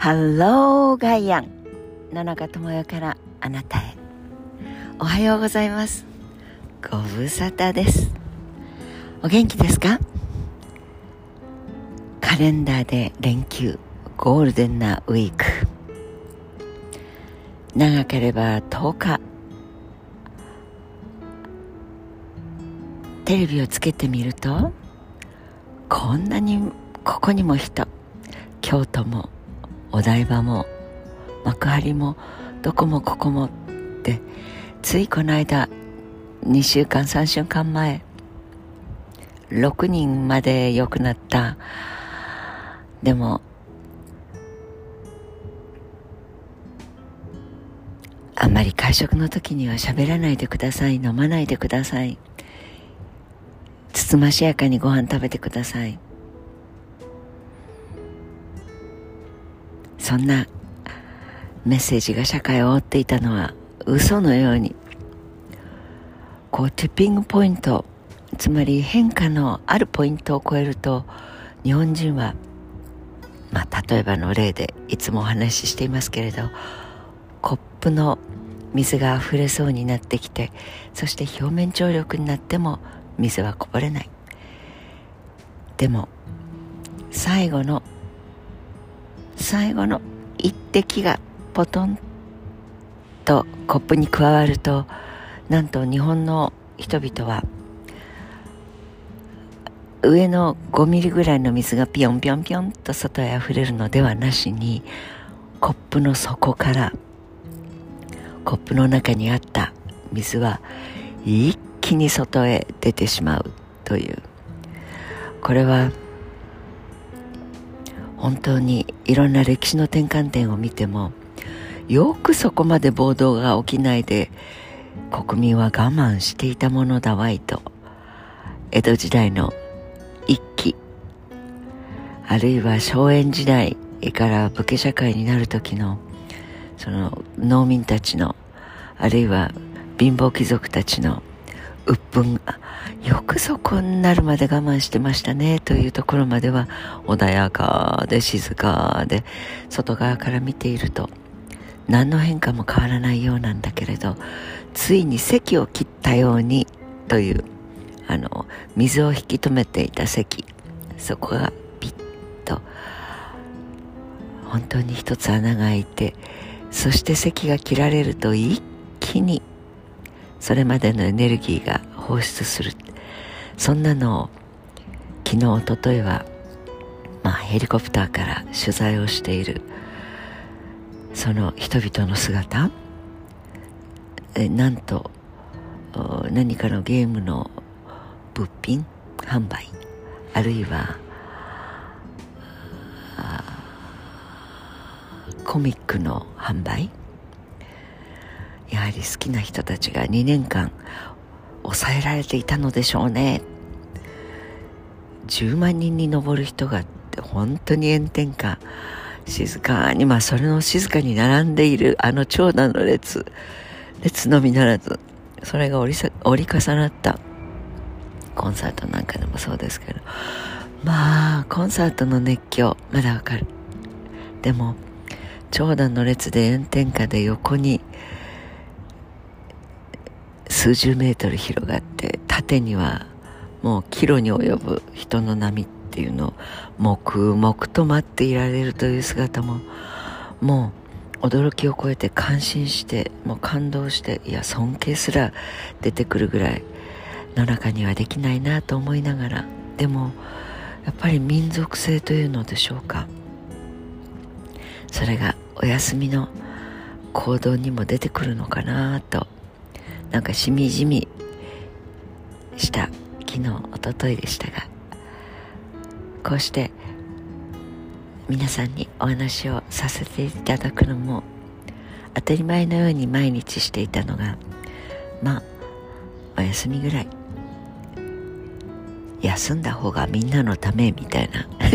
ハローガイアン野中智代からあなたへ。おはようございます。ご無沙汰です。お元気ですか？カレンダーで連休ゴールデンなウィーク。長ければ10日。テレビをつけてみるとこんなにここにも人。京都もお台場も幕張もどこもここもってついこの間2週間3週間前6人まで良くなった。でもあんまり会食の時には喋らないでください飲まないでください。つつましやかにご飯食べてください。そんなメッセージが社会を覆っていたのは嘘のようにこうティッピングポイントつまり変化のあるポイントを超えると日本人はまあ例えばの例でいつもお話ししていますけれどコップの水が溢れそうになってきてそして表面張力になっても水はこぼれない。でも最後の最後の一滴がポトンとコップに加わるとなんと日本の人々は上の5ミリぐらいの水がピョンピョンピョンと外へ溢れるのではなしにコップの底からコップの中にあった水は一気に外へ出てしまうという。これは本当にいろんな歴史の転換点を見てもよくそこまで暴動が起きないで国民は我慢していたものだわいと江戸時代の一揆あるいは荘園時代から武家社会になる時のその農民たちのあるいは貧乏貴族たちの鬱憤よくそこになるまで我慢してましたねというところまでは穏やかで静かで外側から見ていると何の変化も変わらないようなんだけれどついに席を切ったようにというあの水を引き止めていた席そこがピッと本当に一つ穴が開いてそして席が切られると一気にそれまでのエネルギーが放出する。そんなのを昨日おとといは、まあ、ヘリコプターから取材をしているその人々の姿。えなんと何かのゲームの物品販売あるいはコミックの販売。やはり好きな人たちが2年間抑えられていたのでしょうね。10万人に上る人がって本当に炎天下静かにまあそれの静かに並んでいるあの長蛇の列列のみならずそれが折りさ折り重なったコンサートなんかでもそうですけどまあコンサートの熱狂まだわかる。でも長蛇の列で炎天下で横に数十メートル広がって縦にはもうキロに及ぶ人の波っていうのを黙々と待っていられるという姿ももう驚きを超えて感心してもう感動していや尊敬すら出てくるぐらいの中にはできないなと思いながらでもやっぱり民族性というのでしょうか。それがお休みの行動にも出てくるのかなとなんかしみじみした昨日おとといでしたがこうして皆さんにお話をさせていただくのも当たり前のように毎日していたのがまあお休みぐらい。休んだ方がみんなのためみたいな。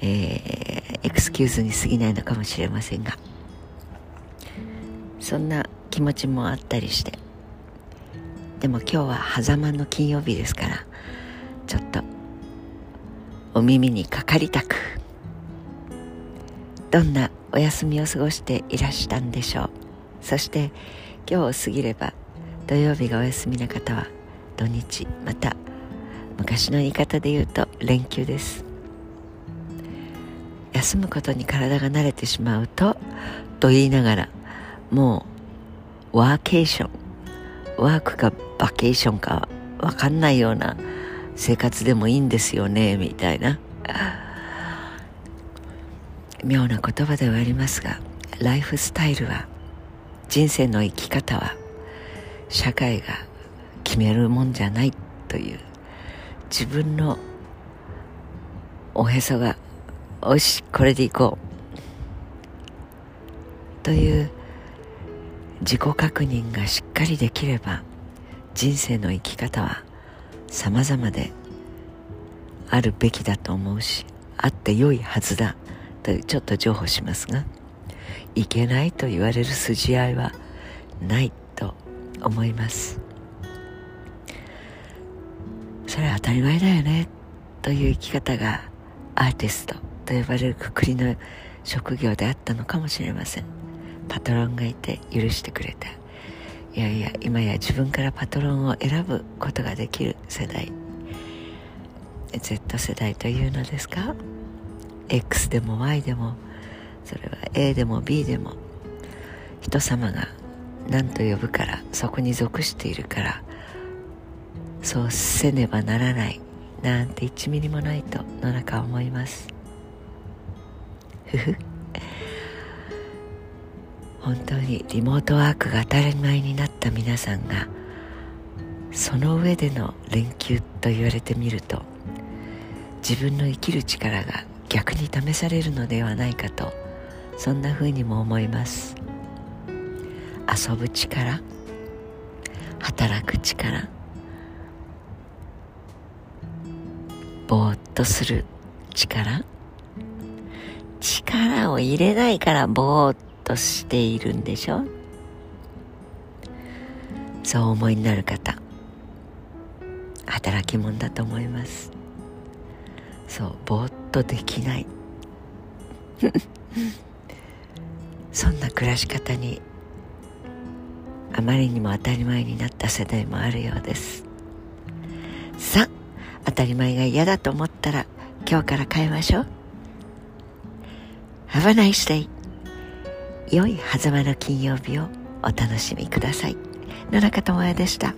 えー、エクスキューズに過ぎないのかもしれませんが。そんな気持ちもあったりして。でも今日は狭間の金曜日ですからちょっとお耳にかかりたくどんなお休みを過ごしていらしたんでしょう。そして今日を過ぎれば土曜日がお休みな方は土日また昔の言い方で言うと連休です。休むことに体が慣れてしまうとと言いながらもうワーケーション。ワークかバケーションか分かんないような生活でもいいんですよねみたいな。妙な言葉ではありますがライフスタイルは人生の生き方は社会が決めるもんじゃないという自分のおへそがおしこれでいこう。という自己確認がしっかりできれば人生の生き方は様々であるべきだと思うしあって良いはずだとちょっと譲歩しますがいけないと言われる筋合いはないと思います。それは当たり前だよねという生き方がアーティストと呼ばれるくくりの職業であったのかもしれません。パトロンがいて許してくれた。いやいや今や自分からパトロンを選ぶことができる世代。Z 世代というのですか？X でも Y でもそれは A でも B でも。人様が何と呼ぶからそこに属しているからそうせねばならないなんて1ミリもないと野中は思います。ふふ。本当にリモートワークが当たり前になった皆さんがその上での連休と言われてみると自分の生きる力が逆に試されるのではないかとそんな風にも思います。遊ぶ力働く力ぼーっとする力。力を入れないからぼーっとしているんでしょ？そう思いになる方働き者だと思います。そうぼーっとできない。そんな暮らし方にあまりにも当たり前になった世代もあるようです。さあ当たり前が嫌だと思ったら今日から変えましょう。Have a nice day 良い狭間の金曜日をお楽しみください野中智也でした。